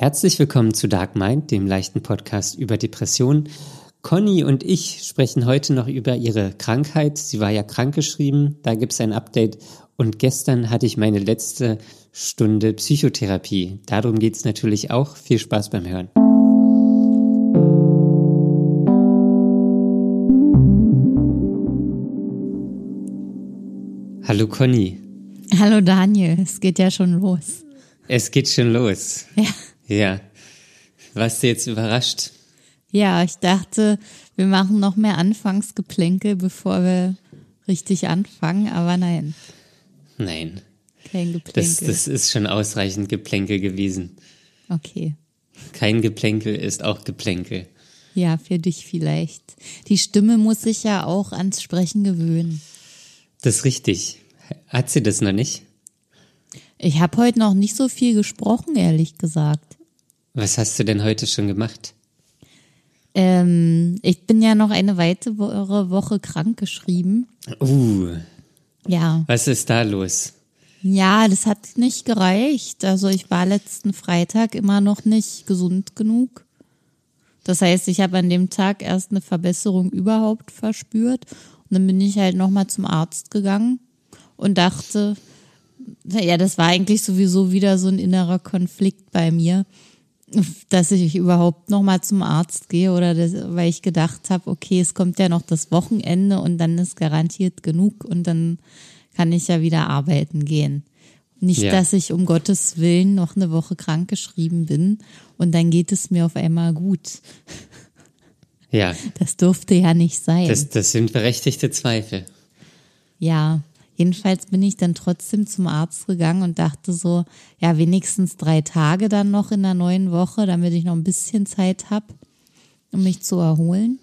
Herzlich willkommen zu Dark Mind, dem leichten Podcast über Depressionen. Conny und ich sprechen heute noch über ihre Krankheit. Sie war ja krankgeschrieben, da gibt's ein Update. Und gestern hatte ich meine letzte Stunde Psychotherapie. Darum geht's natürlich auch. Viel Spaß beim Hören. Hallo Conny. Hallo Daniel, es geht ja schon los. Es geht schon los. Ja. Ja. Warst du jetzt überrascht? Ja, ich dachte, wir machen noch mehr Anfangsgeplänkel, bevor wir richtig anfangen, aber nein, Nein. kein Das, Geplänkel. das ist schon ausreichend Geplänkel gewesen. okay. Kein Geplänkel ist auch Geplänkel. Ja, für dich vielleicht. Die Stimme muss sich ja auch ans Sprechen gewöhnen. Das ist richtig. Hat sie das noch nicht? Ich habe heute noch nicht so viel gesprochen, ehrlich gesagt. Was hast du denn heute schon gemacht? Ähm, ich bin ja noch eine weitere Woche krankgeschrieben. Uh, Ja. was ist da los? Ja, das hat nicht gereicht. Also ich war letzten Freitag immer noch nicht gesund genug. Das heißt, ich habe an dem Tag erst eine Verbesserung überhaupt verspürt. Und dann bin ich halt nochmal zum Arzt gegangen und dachte, ja, das war eigentlich sowieso wieder so ein innerer Konflikt bei mir, dass ich überhaupt nochmal zum Arzt gehe oder das, weil ich gedacht habe, okay, es kommt ja noch das Wochenende und dann ist garantiert genug und dann kann ich ja wieder arbeiten gehen. Nicht, Ja. dass ich um Gottes Willen noch eine Woche krankgeschrieben bin und dann geht es mir auf einmal gut. Ja, Das durfte ja nicht sein. das, das sind berechtigte Zweifel. Ja, jedenfalls bin ich dann trotzdem zum Arzt gegangen und dachte so, ja, wenigstens drei Tage dann noch in der neuen Woche, damit ich noch ein bisschen Zeit habe, um mich zu erholen.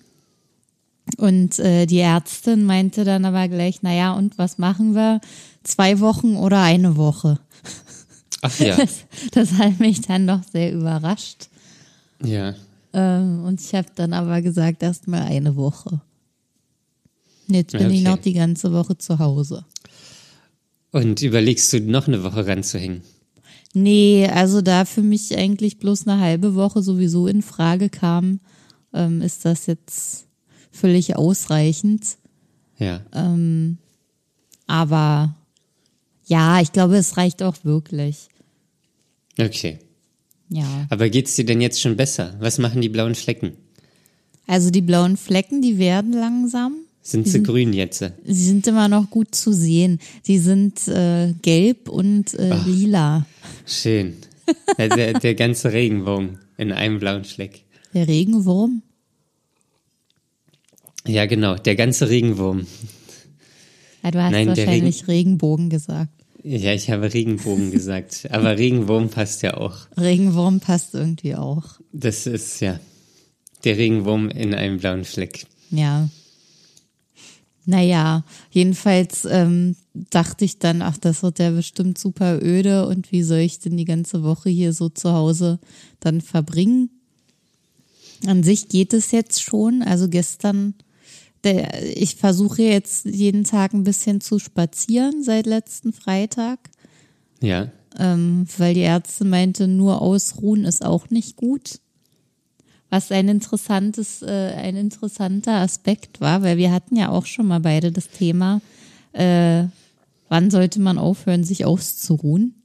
Und äh, die Ärztin meinte dann aber gleich, naja, und was machen wir? Zwei Wochen oder eine Woche? Ach ja, Das, das hat mich dann doch sehr überrascht. ja. Ähm, und ich habe dann aber gesagt, erst mal eine Woche. Jetzt bin ich Okay. noch die ganze Woche zu Hause. Und überlegst du noch eine Woche ranzuhängen? Nee, also da für mich eigentlich bloß eine halbe Woche sowieso in Frage kam, ähm, ist das jetzt völlig ausreichend. Ja. Aber ja, ich glaube, es reicht auch wirklich. Okay. Ja. Aber geht's dir denn jetzt schon besser? Was machen die blauen Flecken? Also die blauen Flecken, die werden langsam. Sind sie grün jetzt? Sie sind immer noch gut zu sehen. Die sind äh, gelb und äh, lila. Schön. Der, der, ganze Regenbogen in einem blauen Fleck. Der Regenwurm. Ja, genau, der ganze Regenwurm. Ja, du hast Nein, wahrscheinlich Regenbogen gesagt. Ja, ich habe Regenbogen gesagt, aber Regenwurm passt ja auch. Regenwurm passt irgendwie auch. Das ist ja der Regenwurm in einem blauen Fleck. Ja. Naja, jedenfalls ähm, dachte ich dann, ach, das wird ja bestimmt super öde und wie soll ich denn die ganze Woche hier so zu Hause dann verbringen? An sich geht es jetzt schon. Also gestern, der, ich versuche jetzt jeden Tag ein bisschen zu spazieren seit letzten Freitag, Ja, ähm, weil die Ärztin meinte, nur ausruhen ist auch nicht gut. Was ein interessantes, äh, ein interessanter Aspekt war, weil wir hatten ja auch schon mal beide das Thema, äh, wann sollte man aufhören, sich auszuruhen?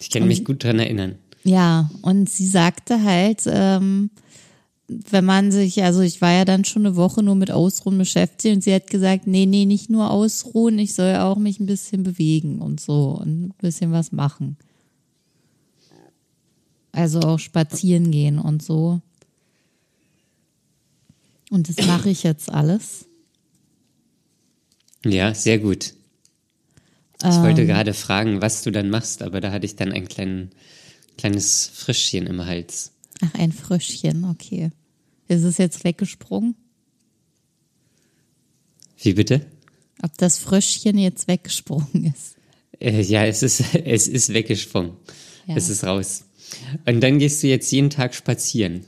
ich kann mich gut dran erinnern. Ja, und sie sagte halt, ähm, wenn man sich, also ich war ja dann schon eine Woche nur mit Ausruhen beschäftigt und sie hat gesagt, nee, nee, nicht nur ausruhen, ich soll auch mich ein bisschen bewegen und so und ein bisschen was machen. Also auch spazieren gehen und so. Und das mache ich jetzt alles. Ja, sehr gut. Ich Ähm. wollte gerade fragen, was du dann machst, aber da hatte ich dann ein kleinen, kleines Frischchen im Hals. Ach, ein Fröschchen, okay. Ist es jetzt weggesprungen? Wie bitte? Ob das Fröschchen jetzt weggesprungen ist? Äh, ja, es ist, es ist weggesprungen. Ja. Es ist raus. Und dann gehst du jetzt jeden Tag spazieren.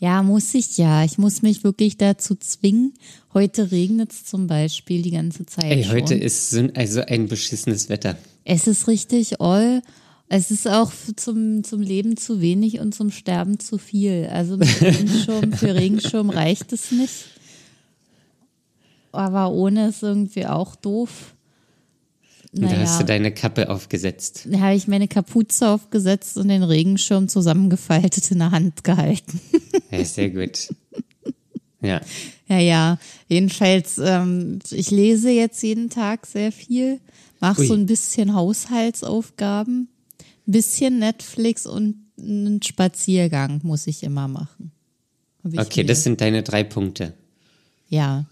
Ja, muss ich ja. Ich muss mich wirklich dazu zwingen. Heute regnet es zum Beispiel die ganze Zeit. Ey, heute schon. ist so, also ein beschissenes Wetter. Es ist richtig all Es ist auch zum, zum Leben zu wenig und zum Sterben zu viel. Also mit Regenschirm, für Regenschirm reicht es nicht. Aber ohne ist irgendwie auch doof. Und da hast du deine Kappe aufgesetzt. Da habe ich meine Kapuze aufgesetzt und den Regenschirm zusammengefaltet in der Hand gehalten. Ja, sehr gut. Ja. Ja, ja. Jedenfalls, ähm, ich lese jetzt jeden Tag sehr viel, mache so ein bisschen Haushaltsaufgaben bisschen Netflix und einen Spaziergang muss ich immer machen. Ich okay, mir. das sind deine drei Punkte. Ja.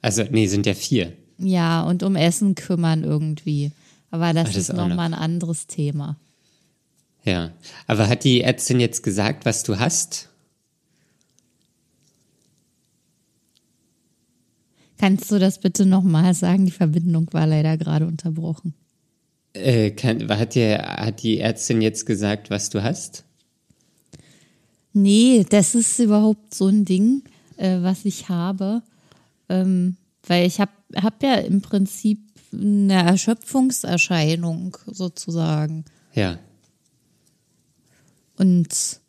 Also, nee, sind ja vier. Ja, und um Essen kümmern irgendwie. Aber das, Ach, das ist nochmal noch. ein anderes Thema. Ja. Aber hat die Ärztin jetzt gesagt, was du hast? Kannst du das bitte nochmal sagen? Die Verbindung war leider gerade unterbrochen. Äh, kann, hat, dir, hat die Ärztin jetzt gesagt, was du hast? Nee, das ist überhaupt so ein Ding, äh, was ich habe. Ähm, weil ich habe hab ja im Prinzip eine Erschöpfungserscheinung sozusagen. Ja. Und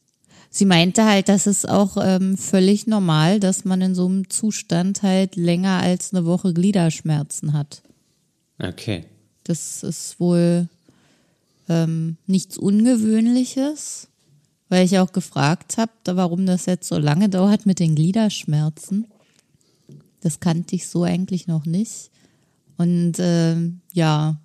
sie meinte halt, das ist auch ähm, völlig normal, dass man in so einem Zustand halt länger als eine Woche Gliederschmerzen hat. Okay. Das ist wohl ähm, nichts Ungewöhnliches, weil ich auch gefragt habe, warum das jetzt so lange dauert mit den Gliederschmerzen. Das kannte ich so eigentlich noch nicht. Und äh, ja,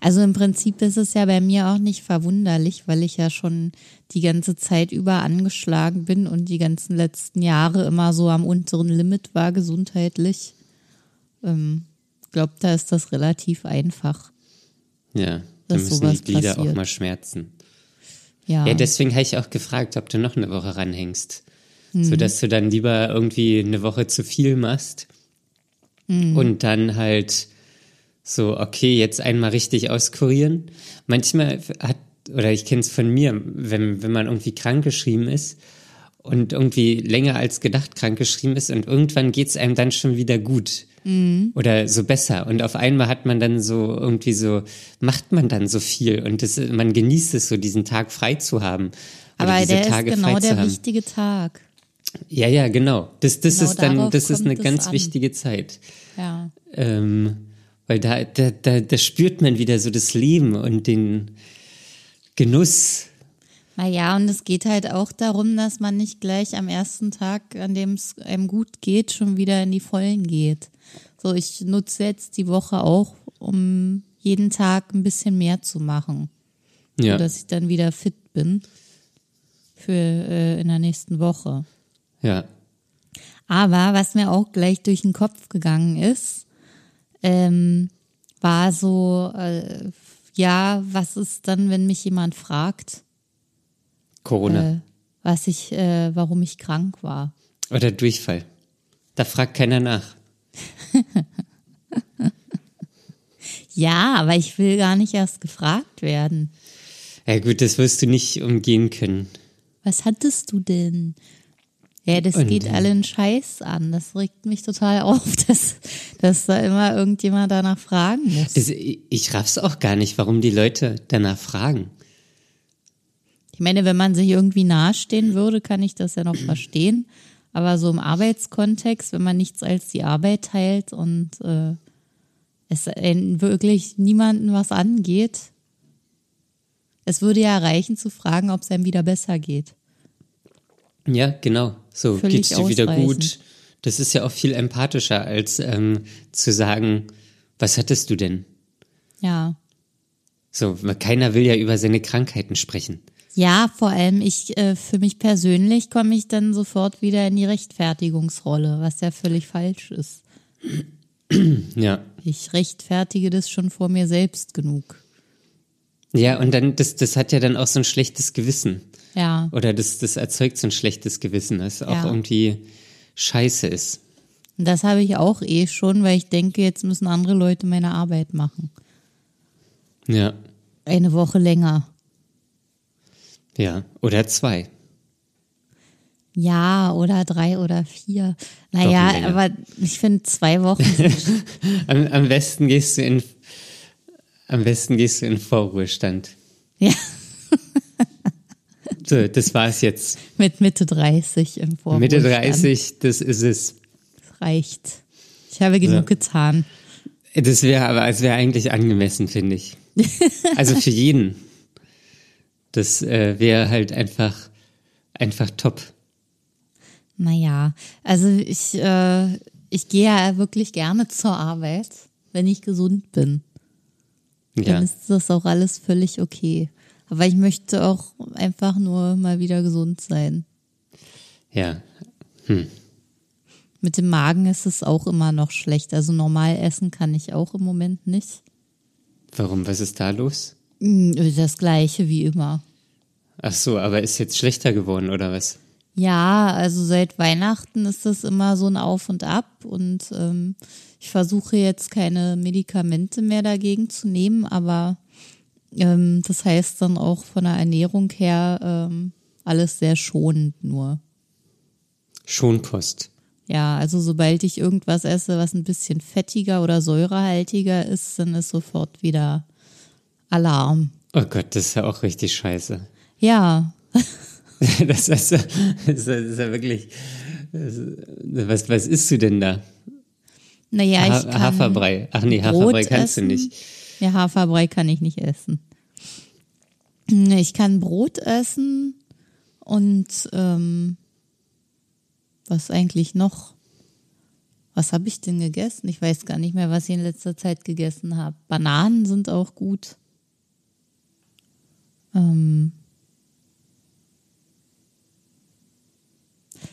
also im Prinzip ist es ja bei mir auch nicht verwunderlich, weil ich ja schon die ganze Zeit über angeschlagen bin und die ganzen letzten Jahre immer so am unteren Limit war gesundheitlich. Ähm, glaube, da ist das relativ einfach. Ja, da müssen die Glieder passiert. auch mal schmerzen. Ja. ja, deswegen habe ich auch gefragt, ob du noch eine Woche ranhängst. Mhm. Sodass du dann lieber irgendwie eine Woche zu viel machst mhm. und dann halt so, okay, jetzt einmal richtig auskurieren. Manchmal hat, oder ich kenne es von mir, wenn, wenn man irgendwie krankgeschrieben ist und irgendwie länger als gedacht krankgeschrieben ist und irgendwann geht es einem dann schon wieder gut. Mhm. Oder so besser. Und auf einmal hat man dann so irgendwie so, macht man dann so viel und das, man genießt es so, diesen Tag frei zu haben. Aber der Tage ist genau der wichtige Tag. Ja, ja, genau. Das, das genau ist dann, das ist eine ganz an. wichtige Zeit. Ja. Ähm, weil da, da, da, da spürt man wieder so das Leben und den Genuss. Naja, und es geht halt auch darum, dass man nicht gleich am ersten Tag, an dem es einem gut geht, schon wieder in die Vollen geht. So, ich nutze jetzt die Woche auch, um jeden Tag ein bisschen mehr zu machen. Ja. So, dass ich dann wieder fit bin für äh, in der nächsten Woche. Ja. Aber was mir auch gleich durch den Kopf gegangen ist, ähm, war so, äh, ja, was ist dann, wenn mich jemand fragt? Corona. Äh, was ich, äh, warum ich krank war. Oder Durchfall. Da fragt keiner nach. ja, aber ich will gar nicht erst gefragt werden. Ja gut, das wirst du nicht umgehen können. Was hattest du denn? Ja, das Und, geht äh, allen Scheiß an. Das regt mich total auf, dass, dass da immer irgendjemand danach fragen muss. Das, ich raff's auch gar nicht, warum die Leute danach fragen. Ich meine, wenn man sich irgendwie nahestehen würde, kann ich das ja noch verstehen. Aber so im Arbeitskontext, wenn man nichts als die Arbeit teilt und äh, es wirklich niemanden was angeht, es würde ja reichen zu fragen, ob es einem wieder besser geht. Ja, genau. So, geht's dir wieder gut? Das ist ja auch viel empathischer, als ähm, zu sagen, was hattest du denn? Ja. So, keiner will ja über seine Krankheiten sprechen. Ja, vor allem ich, äh, für mich persönlich komme ich dann sofort wieder in die Rechtfertigungsrolle, was ja völlig falsch ist. Ja. Ich rechtfertige das schon vor mir selbst genug. Ja, und dann, das, das hat ja dann auch so ein schlechtes Gewissen. Ja. Oder das, das erzeugt so ein schlechtes Gewissen, das auch ja. irgendwie scheiße ist. Das habe ich auch eh schon, weil ich denke, jetzt müssen andere Leute meine Arbeit machen. Ja. Eine Woche länger. Ja, oder zwei. Ja, oder drei oder vier. Naja, aber ich finde zwei Wochen. am, am besten gehst du in Am besten gehst du in Vorruhestand. Ja, So, das war's jetzt. mit Mitte 30 im Vorruhestand. Mitte 30, das ist es. Das reicht. Ich habe genug getan. Das wäre aber, es wäre eigentlich angemessen, finde ich. Also für jeden. Das äh, wäre halt einfach, einfach top. Naja, also ich, äh, ich gehe ja wirklich gerne zur Arbeit, wenn ich gesund bin. Ja. Dann ist das auch alles völlig okay. Aber ich möchte auch einfach nur mal wieder gesund sein. Ja. Mit dem Magen ist es auch immer noch schlecht. Also normal essen kann ich auch im Moment nicht. Warum? Was ist da los? Mm, Das gleiche wie immer. Ach so, aber ist jetzt schlechter geworden oder was? Ja, also seit Weihnachten ist das immer so ein Auf und Ab und ähm, ich versuche jetzt keine Medikamente mehr dagegen zu nehmen, aber ähm, das heißt dann auch von der Ernährung her ähm, alles sehr schonend nur. Schonkost. Ja, also sobald ich irgendwas esse, was ein bisschen fettiger oder säurehaltiger ist, dann ist sofort wieder Alarm. Oh Gott, das ist ja auch richtig scheiße. Ja, Das ist, ja- das ist, ja- wirklich. ist- Was, was isst du denn da? naja, ich Ha kann Haferbrei. Ach nee, Brot Haferbrei kannst du essen. nicht. Ja, Haferbrei kann ich nicht essen. Ich kann Brot essen und ähm, was eigentlich noch? Was habe ich denn gegessen? Ich weiß gar nicht mehr, was ich in letzter Zeit gegessen habe. Bananen sind auch gut. Ähm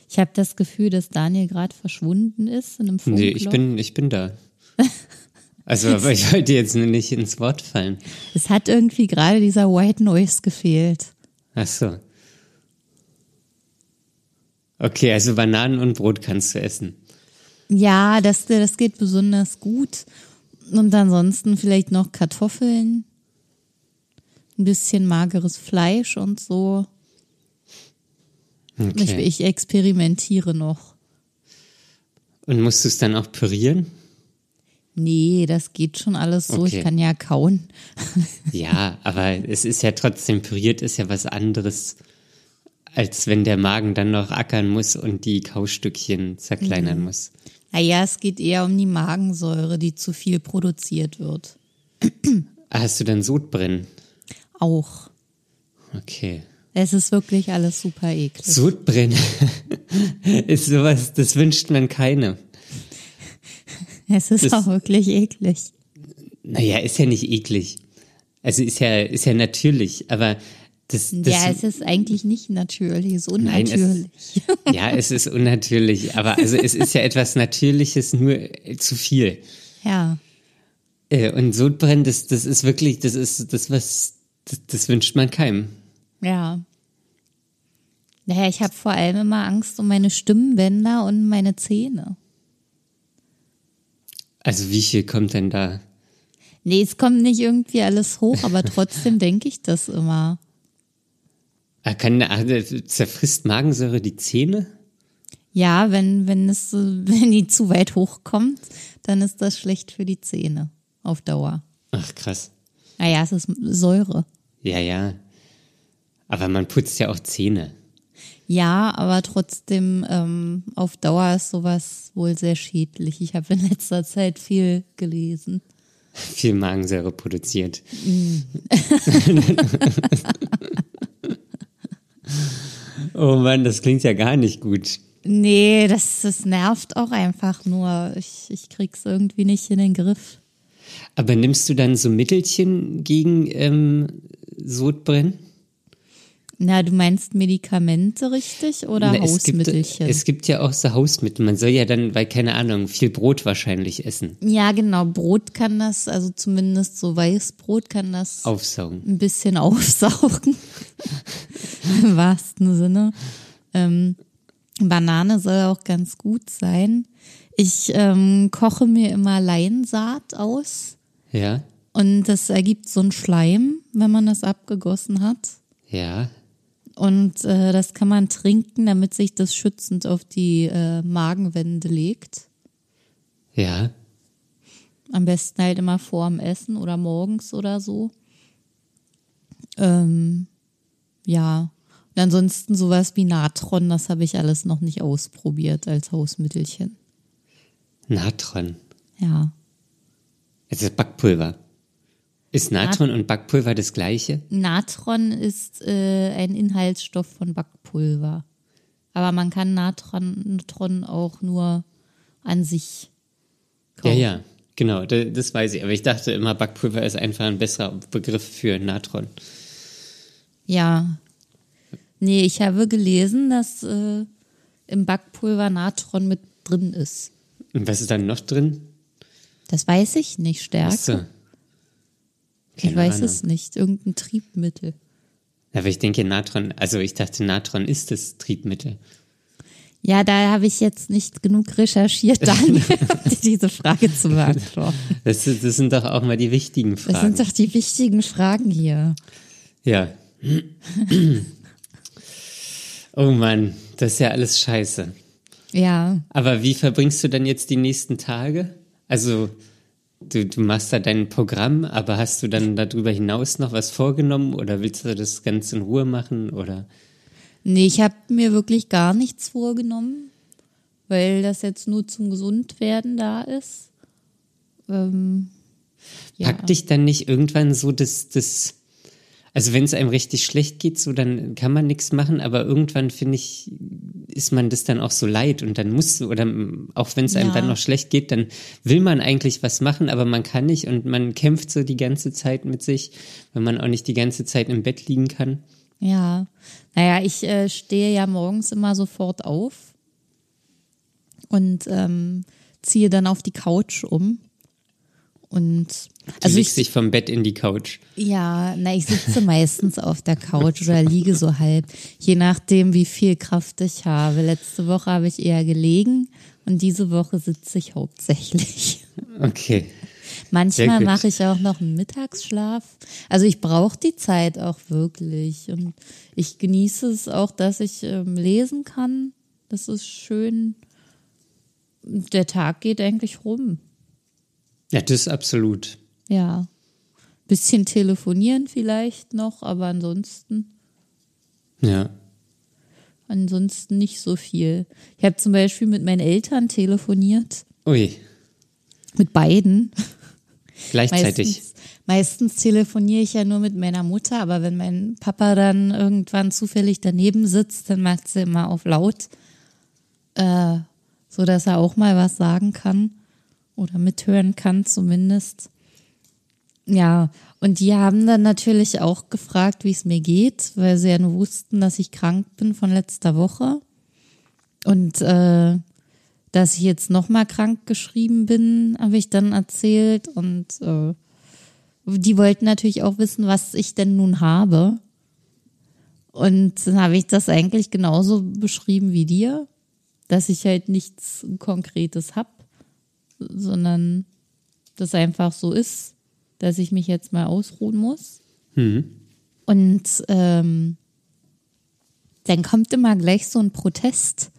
ich habe das Gefühl, dass Daniel gerade verschwunden ist in einem Funkloch. Nee, ich bin, ich bin da. Also, aber ich wollte jetzt nicht ins Wort fallen. Es hat irgendwie gerade dieser White Noise gefehlt. Ach so. Okay, also Bananen und Brot kannst du essen. Ja, das, das geht besonders gut. Und ansonsten vielleicht noch Kartoffeln, ein bisschen mageres Fleisch und so. Ich, Okay. ich experimentiere noch. Und musst du es dann auch pürieren? Nee, das geht schon alles so. Okay. Ich kann ja kauen. Ja, aber es ist ja trotzdem, püriert ist ja was anderes, als wenn der Magen dann noch ackern muss und die Kaustückchen zerkleinern muss. Naja, es geht eher um die Magensäure, die zu viel produziert wird. Hast du dann Sodbrennen? Auch. Okay. Es ist wirklich alles super eklig. Sodbrennen ist sowas, das wünscht man keine. Es ist das- auch wirklich eklig. Naja, ist ja nicht eklig. Also ist ja, ist ja natürlich, aber das, das ja, es ist eigentlich nicht natürlich, es ist Nein, es- unnatürlich. ja, es ist unnatürlich, aber also es ist ja etwas Natürliches, nur äh, zu viel. ja. Äh, Und Sodbrennen, das, das ist wirklich, das ist das, was, das, das wünscht man keinem. Ja. Naja, ich habe vor allem immer Angst um meine Stimmbänder und meine Zähne. Also wie viel kommt denn da? Nee, es kommt nicht irgendwie alles hoch, aber trotzdem denke ich das immer. Ah, Kann, ah, zerfrisst Magensäure die Zähne? Ja, wenn, wenn es, wenn die zu weit hochkommt, dann ist das schlecht für die Zähne auf Dauer. Ach krass. Naja, es ist Säure. Ja, ja. Aber man putzt ja auch Zähne. Ja, aber trotzdem ähm, auf Dauer ist sowas wohl sehr schädlich. Ich habe in letzter Zeit viel gelesen. Viel Magensäure produziert. oh Mann, das klingt ja gar nicht gut. Nee, das, das nervt auch einfach nur. Ich, ich krieg's irgendwie nicht in den Griff. Aber nimmst du dann so Mittelchen gegen ähm, Sodbrennen? Na, du meinst Medikamente richtig oder Na, es gibt, Hausmittelchen? es gibt ja auch so Hausmittel. Man soll ja dann, weil keine Ahnung, viel Brot wahrscheinlich essen. ja, genau. Brot kann das, also zumindest so Weißbrot kann das Aufsaugen. ein bisschen aufsaugen. Im wahrsten Sinne. Ähm, Banane soll auch ganz gut sein. Ich ähm, koche mir immer Leinsaat aus Ja, und das ergibt so einen Schleim, wenn man das abgegossen hat. ja. Und äh, das kann man trinken, damit sich das schützend auf die äh, Magenwände legt. Ja. Am besten halt immer vorm Essen oder morgens oder so. Ähm, ja. Und ansonsten sowas wie Natron, das habe ich alles noch nicht ausprobiert als Hausmittelchen. Natron. Ja. Also Backpulver. Ist Natron und Backpulver das gleiche? Natron ist äh, ein Inhaltsstoff von Backpulver. Aber man kann Natron, Natron auch nur an sich kaufen. Ja, ja, genau, da- das weiß ich. Aber ich dachte immer, Backpulver ist einfach ein besserer Begriff für Natron. Ja. Nee, ich habe gelesen, dass äh, im Backpulver Natron mit drin ist. Und was ist dann noch drin? Das weiß ich nicht, Stärke. Achso. Ich keine weiß Ahnung. es nicht. Irgendein Triebmittel. Aber ich denke, Natron, also ich dachte, Natron ist das Triebmittel. Ja, da habe ich jetzt nicht genug recherchiert, Daniel, um dir diese Frage zu beantworten. Das, das sind doch auch mal die wichtigen Das Fragen. sind doch die wichtigen Fragen hier. ja. oh Mann, das ist ja alles scheiße. Ja, Aber wie verbringst du dann jetzt die nächsten Tage? Also, du, du machst da dein Programm, aber hast du dann darüber hinaus noch was vorgenommen oder willst du das ganz in Ruhe machen oder? nee, ich habe mir wirklich gar nichts vorgenommen, weil das jetzt nur zum Gesundwerden da ist. Ähm, ja. Packt dich dann nicht irgendwann so das, das, also wenn es einem richtig schlecht geht, so dann kann man nichts machen, aber irgendwann finde ich, ist man das dann auch so leid und dann muss oder auch wenn es einem Ja. dann noch schlecht geht, dann will man eigentlich was machen, aber man kann nicht und man kämpft so die ganze Zeit mit sich, wenn man auch nicht die ganze Zeit im Bett liegen kann. Ja, naja, ich äh, stehe ja morgens immer sofort auf und ähm, ziehe dann auf die Couch um. Und Du also legst ich, dich vom Bett in die Couch. ja, na, ich sitze meistens auf der Couch oder liege so halb, je nachdem, wie viel Kraft ich habe. Letzte Woche habe ich eher gelegen und diese Woche sitze ich hauptsächlich. Okay. Manchmal mache ich auch noch einen Mittagsschlaf. Also ich brauche die Zeit auch wirklich. Und ich genieße es auch, dass ich ähm, lesen kann. Das ist schön. Der Tag geht eigentlich rum. Ja, das ist absolut. Ja. Bisschen telefonieren vielleicht noch, aber ansonsten, Ja. ansonsten nicht so viel. Ich habe zum Beispiel mit meinen Eltern telefoniert. Ui, Mit beiden. gleichzeitig. Meistens, meistens telefoniere ich ja nur mit meiner Mutter, aber wenn mein Papa dann irgendwann zufällig daneben sitzt, dann macht sie immer auf laut, äh, so dass er auch mal was sagen kann oder mithören kann zumindest. Ja, und die haben dann natürlich auch gefragt, wie es mir geht, weil sie ja nur wussten, dass ich krank bin von letzter Woche. Und äh, dass ich jetzt nochmal krank geschrieben bin, habe ich dann erzählt. Und äh, die wollten natürlich auch wissen, was ich denn nun habe. Und dann habe ich das eigentlich genauso beschrieben wie dir, dass ich halt nichts Konkretes hab, sondern das einfach so ist, dass ich mich jetzt mal ausruhen muss. Und ähm, dann kommt immer gleich so ein Protest.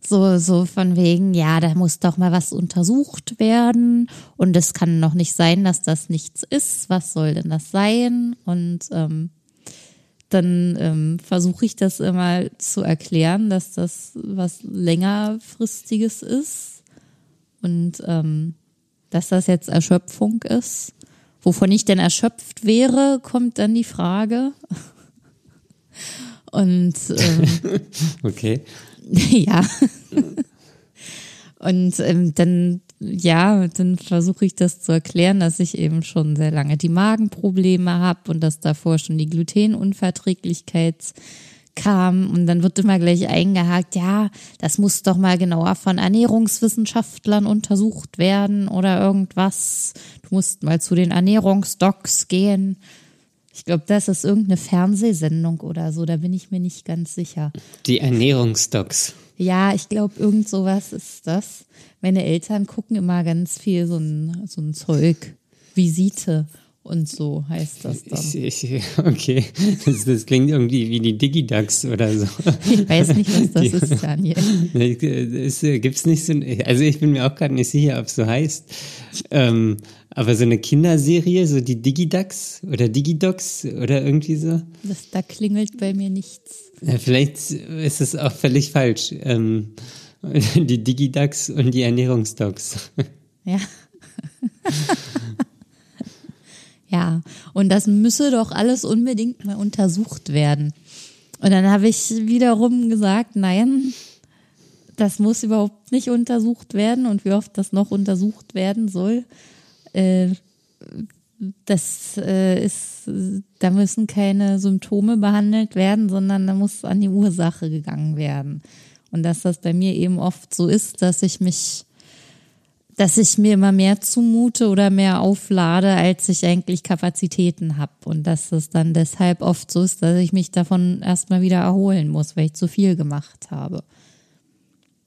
So, so von wegen, ja, da muss doch mal was untersucht werden und es kann noch nicht sein, dass das nichts ist. Was soll denn das sein? Und ähm, dann ähm, versuche ich das immer zu erklären, dass das was längerfristiges ist und ähm, dass das jetzt Erschöpfung ist. Wovon ich denn erschöpft wäre, kommt dann die Frage. Und ähm, Okay. ja. Und ähm, dann, ja, dann versuche ich das zu erklären, dass ich eben schon sehr lange die Magenprobleme habe und dass davor schon die Glutenunverträglichkeit kam. Und dann wird immer gleich eingehakt, ja, das muss doch mal genauer von Ernährungswissenschaftlern untersucht werden oder irgendwas. Du musst mal zu den Ernährungsdocs gehen. Ich glaube, das ist irgendeine Fernsehsendung oder so, da bin ich mir nicht ganz sicher. Die Ernährungsdocs. Ja, ich glaube, irgend sowas ist das. Meine Eltern gucken immer ganz viel so ein, so ein Zeug, Visite und so heißt das dann. Ich, ich, okay, das, das, klingt irgendwie wie die Digidax oder so. Ich weiß nicht, was das die, ist, Daniel. Es gibt's nicht so, also ich bin mir auch gerade nicht sicher, ob es so heißt. Ähm, aber so eine Kinderserie, so die Digidax oder Digidox oder irgendwie so. Das, da klingelt bei mir nichts. Ja, vielleicht ist es auch völlig falsch. Ähm, die Digidax und die Ernährungsdocs. Ja. ja, und das müsse doch alles unbedingt mal untersucht werden. Und dann habe ich wiederum gesagt, nein, das muss überhaupt nicht untersucht werden und wie oft das noch untersucht werden soll. Äh, das äh, ist, da müssen keine Symptome behandelt werden, sondern da muss an die Ursache gegangen werden. Und dass das bei mir eben oft so ist, dass ich mich dass ich mir immer mehr zumute oder mehr auflade, als ich eigentlich Kapazitäten habe. Und dass es dann deshalb oft so ist, dass ich mich davon erstmal wieder erholen muss, weil ich zu viel gemacht habe.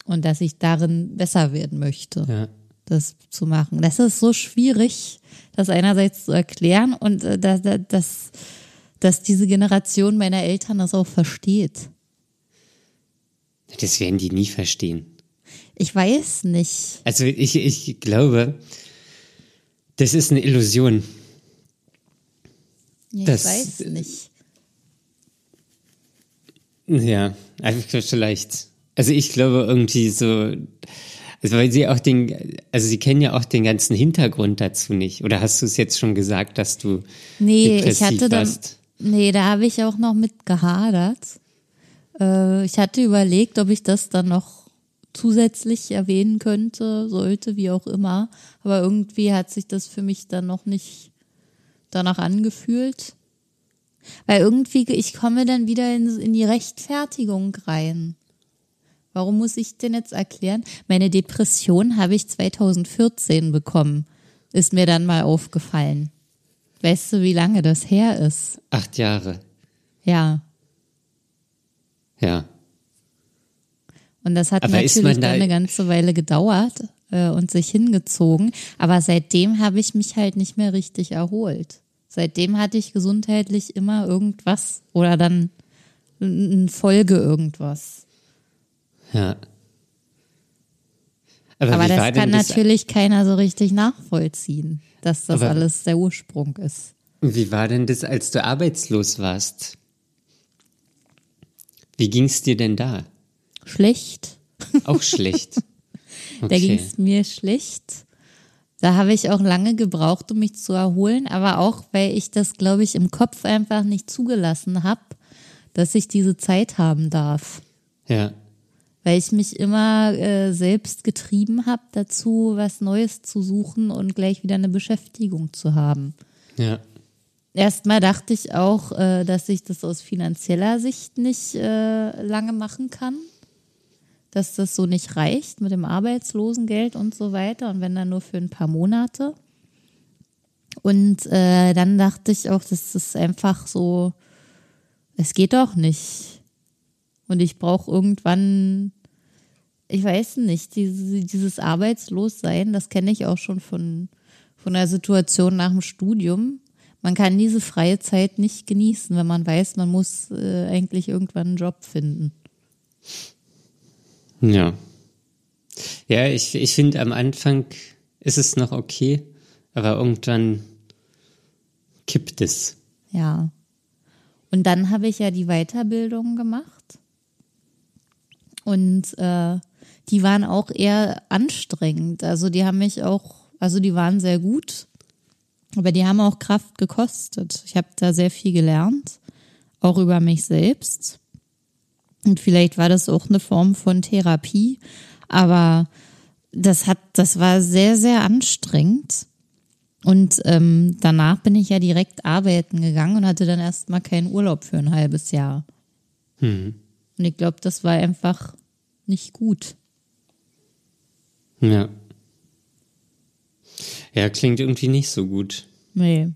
Und dass ich darin besser werden möchte, ja. das zu machen. Das ist so schwierig, das einerseits zu erklären und äh, dass, dass, dass diese Generation meiner Eltern das auch versteht. Das werden die nie verstehen. Ich weiß nicht. Also ich, ich glaube, das ist eine Illusion. Ja, ich das, weiß nicht. Ja, einfach vielleicht. Also ich glaube irgendwie so, also weil sie auch den, also sie kennen ja auch den ganzen Hintergrund dazu nicht. Oder hast du es jetzt schon gesagt, dass du nee, ich hatte warst? Dann, nee, da habe ich auch noch mit gehadert. Äh, ich hatte überlegt, ob ich das dann noch zusätzlich erwähnen könnte, sollte, wie auch immer. Aber irgendwie hat sich das für mich dann noch nicht danach angefühlt. Weil irgendwie, ich komme dann wieder in, in die Rechtfertigung rein. Warum muss ich denn jetzt erklären? Meine Depression habe ich 2014 bekommen. Ist mir dann mal aufgefallen. Weißt du, wie lange das her ist? Acht Jahre. Ja. Ja. Und das hat Aber natürlich da eine ganze Weile gedauert äh, und sich hingezogen. Aber seitdem habe ich mich halt nicht mehr richtig erholt. Seitdem hatte ich gesundheitlich immer irgendwas oder dann eine Folge irgendwas. Ja. Aber, Aber das kann das natürlich keiner so richtig nachvollziehen, dass das alles der Ursprung ist. Wie war denn das, als du arbeitslos warst? Wie ging es dir denn da? Schlecht. Auch schlecht. Okay. da ging es mir schlecht. Da habe ich auch lange gebraucht, um mich zu erholen, aber auch, weil ich das, glaube ich, im Kopf einfach nicht zugelassen habe, dass ich diese Zeit haben darf. Ja. Weil ich mich immer äh, selbst getrieben habe dazu, was Neues zu suchen und gleich wieder eine Beschäftigung zu haben. Ja. Erstmal dachte ich auch, äh, dass ich das aus finanzieller Sicht nicht äh, lange machen kann dass das so nicht reicht mit dem Arbeitslosengeld und so weiter und wenn dann nur für ein paar Monate. Und äh, dann dachte ich auch, das ist einfach so, es geht doch nicht. Und ich brauche irgendwann, ich weiß nicht, diese, dieses Arbeitslossein, das kenne ich auch schon von, von der Situation nach dem Studium. Man kann diese freie Zeit nicht genießen, wenn man weiß, man muss äh, eigentlich irgendwann einen Job finden. Ja. Ja, ich, ich finde, am Anfang ist es noch okay, aber irgendwann kippt es. Ja. Und dann habe ich ja die Weiterbildung gemacht. Und äh, die waren auch eher anstrengend. Also die haben mich auch, also die waren sehr gut, aber die haben auch Kraft gekostet. Ich habe da sehr viel gelernt, auch über mich selbst. Und vielleicht war das auch eine Form von Therapie, aber das hat, das war sehr, sehr anstrengend. Und ähm, danach bin ich ja direkt arbeiten gegangen und hatte dann erstmal keinen Urlaub für ein halbes Jahr. Hm. Und ich glaube, das war einfach nicht gut. Ja. Ja, klingt irgendwie nicht so gut. Nee.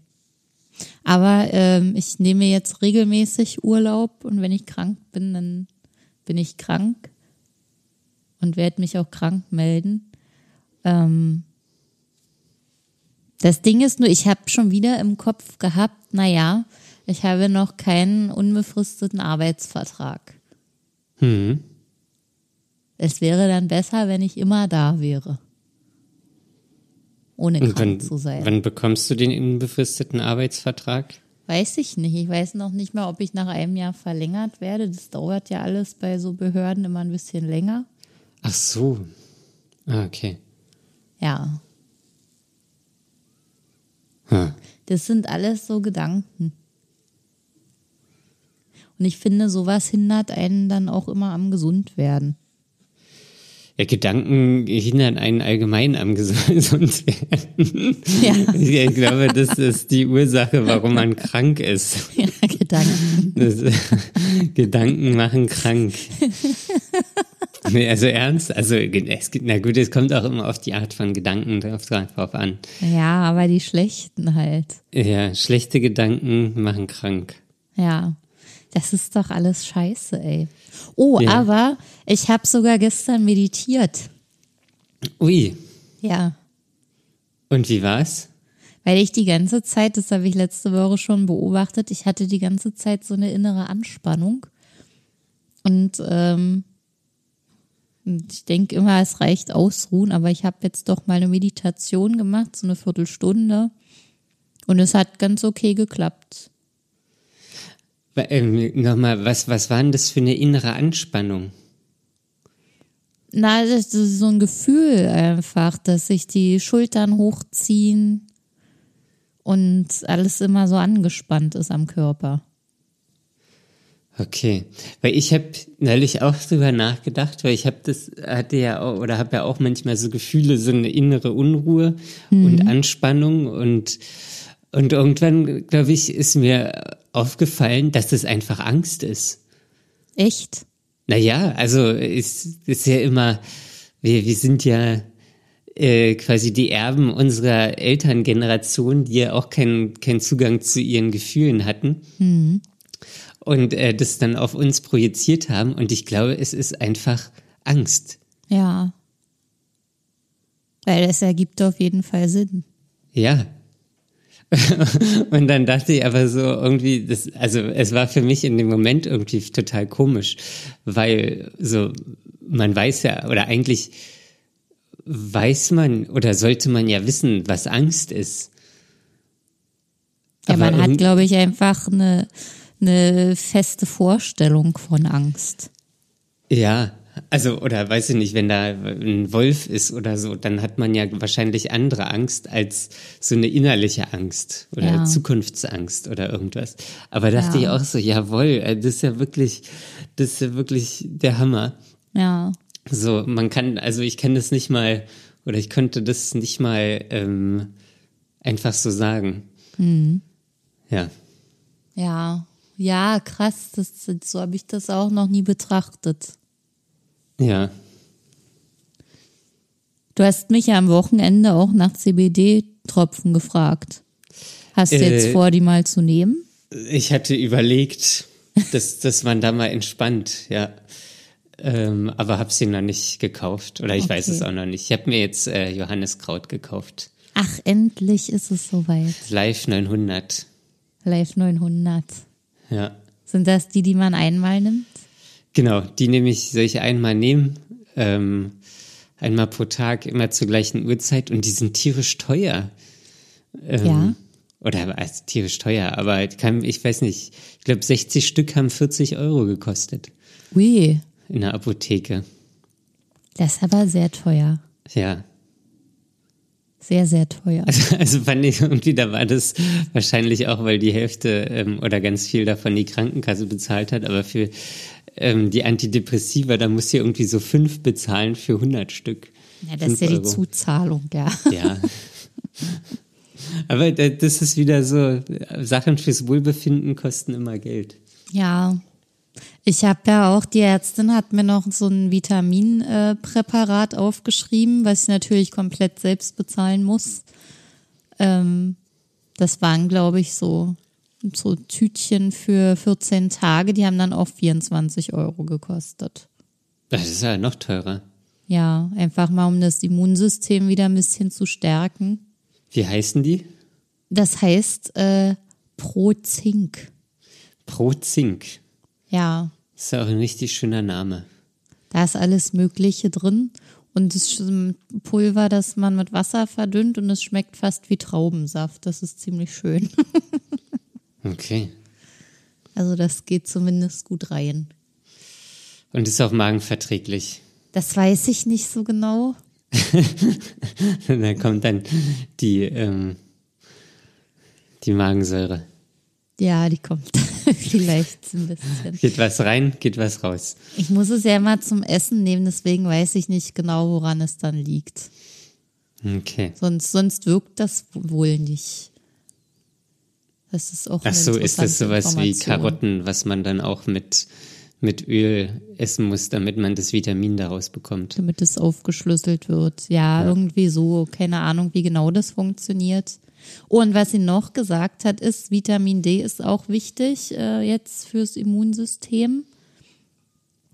Aber ähm, ich nehme jetzt regelmäßig Urlaub und wenn ich krank bin, dann bin ich krank und werde mich auch krank melden. Ähm, Das Ding ist nur, ich habe schon wieder im Kopf gehabt, naja, ich habe noch keinen unbefristeten Arbeitsvertrag. Hm. Es wäre dann besser, wenn ich immer da wäre. Ohne krank wann, zu sein. wann bekommst du den unbefristeten Arbeitsvertrag? Weiß ich nicht. Ich weiß noch nicht mal, ob ich nach einem Jahr verlängert werde. Das dauert ja alles bei so Behörden immer ein bisschen länger. Ach so. Ah, okay. Ja, Hm. das sind alles so Gedanken. Und ich finde, sowas hindert einen dann auch immer am gesund werden. Ja, Gedanken hindern einen allgemein am gesund werden. Ja, Ich glaube, das ist die Ursache, warum man krank ist. ja Gedanken. Das, Gedanken machen krank. Nee, also ernst, also es gibt, na gut, es kommt auch immer auf die Art von Gedanken drauf, drauf an. Ja, aber die schlechten halt. Ja, schlechte Gedanken machen krank. Ja, das ist doch alles scheiße, ey. Oh, Ja. aber ich habe sogar gestern meditiert. Ui, Ja, und wie war's? weil ich die ganze Zeit, das habe ich letzte Woche schon beobachtet, ich hatte die ganze Zeit so eine innere Anspannung. Und ähm, und ich denke immer, es reicht ausruhen, aber ich habe jetzt doch mal eine Meditation gemacht, so eine Viertelstunde. Und es hat ganz okay geklappt. Ähm, Nochmal, was, was war denn das für eine innere Anspannung? Na, das ist so ein Gefühl einfach, dass sich die Schultern hochziehen und alles immer so angespannt ist am Körper. Okay, weil ich habe neulich auch drüber nachgedacht, weil ich habe das hatte ja auch, oder habe ja auch manchmal so Gefühle, so eine innere Unruhe und Anspannung und und irgendwann glaube ich ist mir aufgefallen, dass das einfach Angst ist. Echt? Naja, also es ist ja immer, wir, wir sind ja äh, quasi die Erben unserer Elterngeneration, die ja auch keinen keinen Zugang zu ihren Gefühlen hatten und äh, das dann auf uns projiziert haben. Und ich glaube, es ist einfach Angst. Ja. Weil es ergibt auf jeden Fall Sinn. Ja. und dann dachte ich aber so irgendwie, das, also es war für mich in dem Moment irgendwie total komisch, weil so, man weiß ja, oder eigentlich weiß man oder sollte man ja wissen, was Angst ist. Ja, Aber man hat, glaube ich, einfach eine, eine feste Vorstellung von Angst. Ja, also, oder weiß ich nicht, wenn da ein Wolf ist oder so, dann hat man ja wahrscheinlich andere Angst als so eine innerliche Angst oder Ja. Zukunftsangst oder irgendwas. Aber dachte Ja. ich auch so, jawohl, äh, das ist ja wirklich, das ist ja wirklich der Hammer. Ja. So, man kann, also ich kann das nicht mal, oder ich könnte das nicht mal ähm, einfach so sagen. Ja. Ja. Ja, krass. Das, so habe ich das auch noch nie betrachtet. Ja. Du hast mich ja am Wochenende auch nach CBD-Tropfen gefragt. Hast du jetzt Äh, vor, die mal zu nehmen? Ich hatte überlegt, dass, dass man da mal entspannt, ja. Ähm, aber habe sie noch nicht gekauft. Oder ich weiß Okay. es auch noch nicht. Ich habe mir jetzt äh, Johanniskraut gekauft. Ach, endlich ist es soweit. Live 900. Live 900. Ja. Sind das die, die man einmal nimmt? Genau, die nehme ich, soll ich einmal nehmen. Ähm, einmal pro Tag, immer zur gleichen Uhrzeit. Und die sind tierisch teuer. Ähm, Ja. Oder also, tierisch teuer, aber kann, ich weiß nicht. Ich glaube, 60 Stück haben 40 Euro gekostet Ui, in der Apotheke. das ist aber sehr teuer. Ja. Sehr, sehr teuer. Also, also fand ich irgendwie, da war das wahrscheinlich auch, weil die Hälfte ähm, oder ganz viel davon die Krankenkasse bezahlt hat, aber für ähm, die Antidepressiva, da muss sie irgendwie so fünf bezahlen für 100 Stück. Ja, das ist ja die Euro. Zuzahlung, ja. Ja. aber da- das ist wieder so, Sachen fürs Wohlbefinden kosten immer Geld. Ja. Ich habe ja auch, die Ärztin hat mir noch so ein Vitaminpräparat äh, aufgeschrieben, was ich natürlich komplett selbst bezahlen muss. Ähm, das waren, glaube ich, so, so Tütchen für 14 Tage, die haben dann auch 24 Euro gekostet. Das ist ja noch teurer. Ja, einfach mal, um das Immunsystem wieder ein bisschen zu stärken. Wie heißen die? Das heißt äh, Pro Zink. Pro Zink. Ja, Das ist auch ein richtig schöner Name. da ist alles Mögliche drin. Und das ist ein Pulver, das man mit Wasser verdünnt und es schmeckt fast wie Traubensaft. Das ist ziemlich schön. Okay. Also das geht zumindest gut rein. Und ist auch magenverträglich. Das weiß ich nicht so genau. da kommt dann die, ähm, die Magensäure. Ja, die kommt vielleicht ein bisschen. Geht was rein, geht was raus. Ich muss es ja immer zum Essen nehmen, deswegen weiß ich nicht genau, woran es dann liegt. Okay. Sonst, sonst wirkt das wohl nicht. Das ist auch Ach so, ist das sowas wie. Karotten, was man dann auch mit, mit Öl essen muss, damit man das Vitamin daraus bekommt? Damit es aufgeschlüsselt wird. Ja, irgendwie so. Keine Ahnung, wie genau das funktioniert. Oh, und was sie noch gesagt hat, ist, Vitamin D ist auch wichtig äh, jetzt fürs Immunsystem.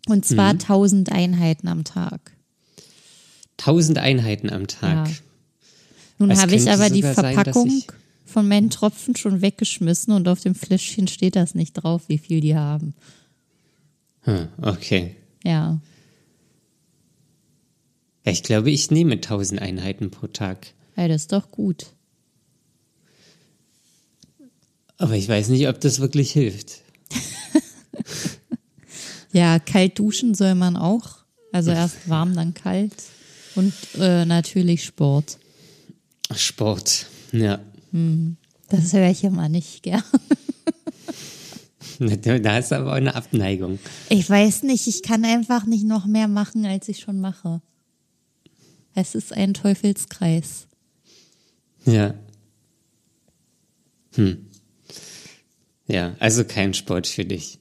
Und zwar Mhm. 1000 Einheiten am Tag. 1000 Einheiten am Tag. Ja. Nun habe ich aber die sein, Verpackung ich- von meinen Tropfen schon weggeschmissen und auf dem Fläschchen steht das nicht drauf, wie viel die haben. Hm, okay. Ja. Ich glaube, ich nehme 1000 Einheiten pro Tag. Ja, das ist doch gut. Aber ich weiß nicht, ob das wirklich hilft. Ja, kalt duschen soll man auch. Also erst warm, dann kalt. Und äh, natürlich Sport. Sport, ja. Das höre ich immer nicht gern. Da ist aber auch eine Abneigung. Ich weiß nicht, ich kann einfach nicht noch mehr machen, als ich schon mache. Es ist ein Teufelskreis. Ja. Hm. Ja, also kein Sport für dich.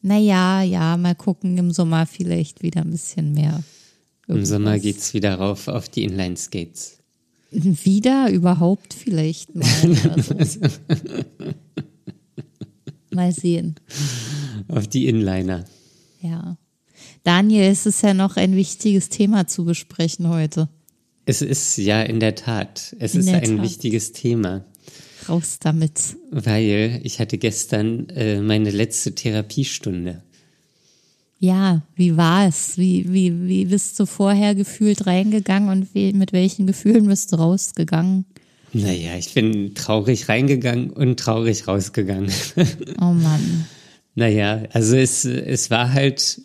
Naja, ja, mal gucken, im Sommer vielleicht wieder ein bisschen mehr. Im Sommer Irgendwas. geht's wieder rauf auf die Inline-Skates. Wieder überhaupt vielleicht mal. So. mal sehen. Auf die Inliner. Ja. Daniel, es ist ja noch ein wichtiges Thema zu besprechen heute. Es ist ja in der Tat, es In ist ein Tat. wichtiges Thema, Raus damit. weil ich hatte gestern äh, meine letzte Therapiestunde. Ja, wie war es? Wie, wie, wie bist du vorher gefühlt reingegangen und wie, mit welchen Gefühlen bist du rausgegangen? Naja, ich bin traurig reingegangen und traurig rausgegangen. Oh Mann. naja, also es, es war halt,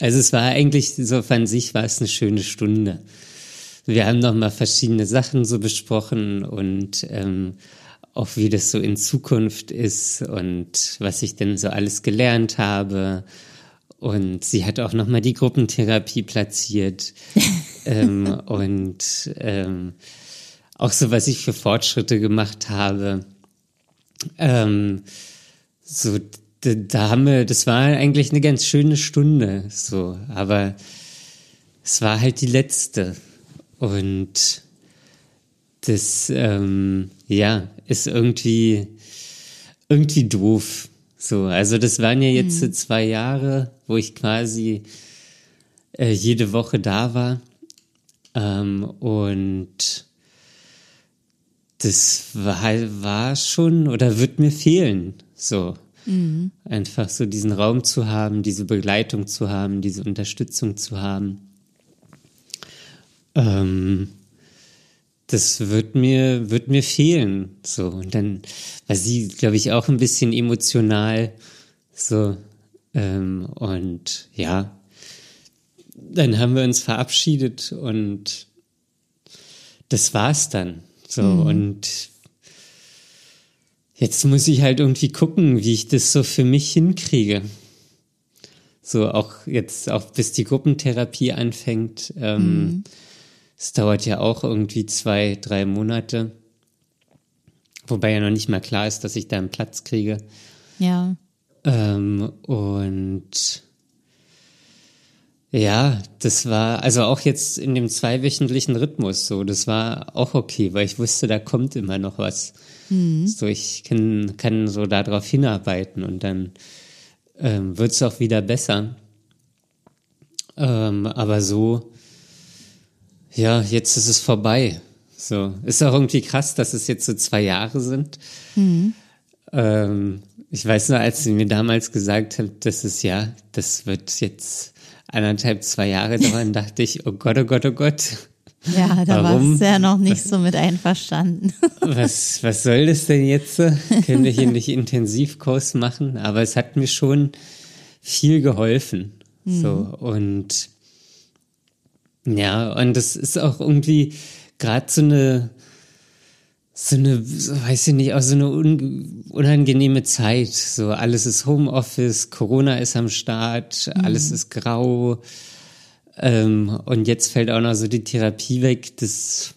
also es war eigentlich so von sich war es eine schöne Stunde. Wir haben nochmal verschiedene Sachen so besprochen und ähm, auch wie das so in Zukunft ist und was ich denn so alles gelernt habe. Und sie hat auch nochmal die Gruppentherapie platziert ähm, und ähm, auch so, was ich für Fortschritte gemacht habe. Ähm, so, da, da haben wir, das war eigentlich eine ganz schöne Stunde, so, aber es war halt die letzte. Und das, ähm, ja, ist irgendwie, irgendwie doof. So, also das waren ja jetzt so zwei Jahre, wo ich quasi äh, jede Woche da war. Ähm, und das war, war schon oder wird mir fehlen. So. Einfach so diesen Raum zu haben, diese Begleitung zu haben, diese Unterstützung zu haben. Ähm, das wird mir, wird mir fehlen. So. Und dann war sie, glaube ich, auch ein bisschen emotional. So. Ähm, und ja, dann haben wir uns verabschiedet und das war's dann. So, und jetzt muss ich halt irgendwie gucken, wie ich das so für mich hinkriege. So, auch jetzt, auch bis die Gruppentherapie anfängt. Ähm, Es dauert ja auch irgendwie zwei, drei Monate. Wobei ja noch nicht mal klar ist, dass ich da einen Platz kriege. Ja. Ähm, und ja, das war also auch jetzt in dem zweiwöchentlichen Rhythmus so. Das war auch okay, weil ich wusste, da kommt immer noch was. So, ich kann, kann so darauf hinarbeiten und dann ähm, wird es auch wieder besser. Ähm, aber so, ja, jetzt ist es vorbei. So, ist auch irgendwie krass, dass es jetzt so zwei Jahre sind. Mhm. Ähm, ich weiß nur, als sie mir damals gesagt hat, dass es ja, das wird jetzt anderthalb, zwei Jahre dauern, dachte ich, oh Gott, oh Gott, oh Gott. Ja, da warst du ja noch nicht so mit einverstanden. Was, was soll das denn jetzt? Können wir hier nicht Intensivkurs machen? Aber es hat mir schon viel geholfen. Mhm. So, und ja, und das ist auch irgendwie gerade so eine, so eine, weiß ich nicht, auch so eine un unangenehme Zeit. So alles ist Homeoffice, Corona ist am Start, mhm. alles ist grau. Ähm, und jetzt fällt auch noch so die Therapie weg. Das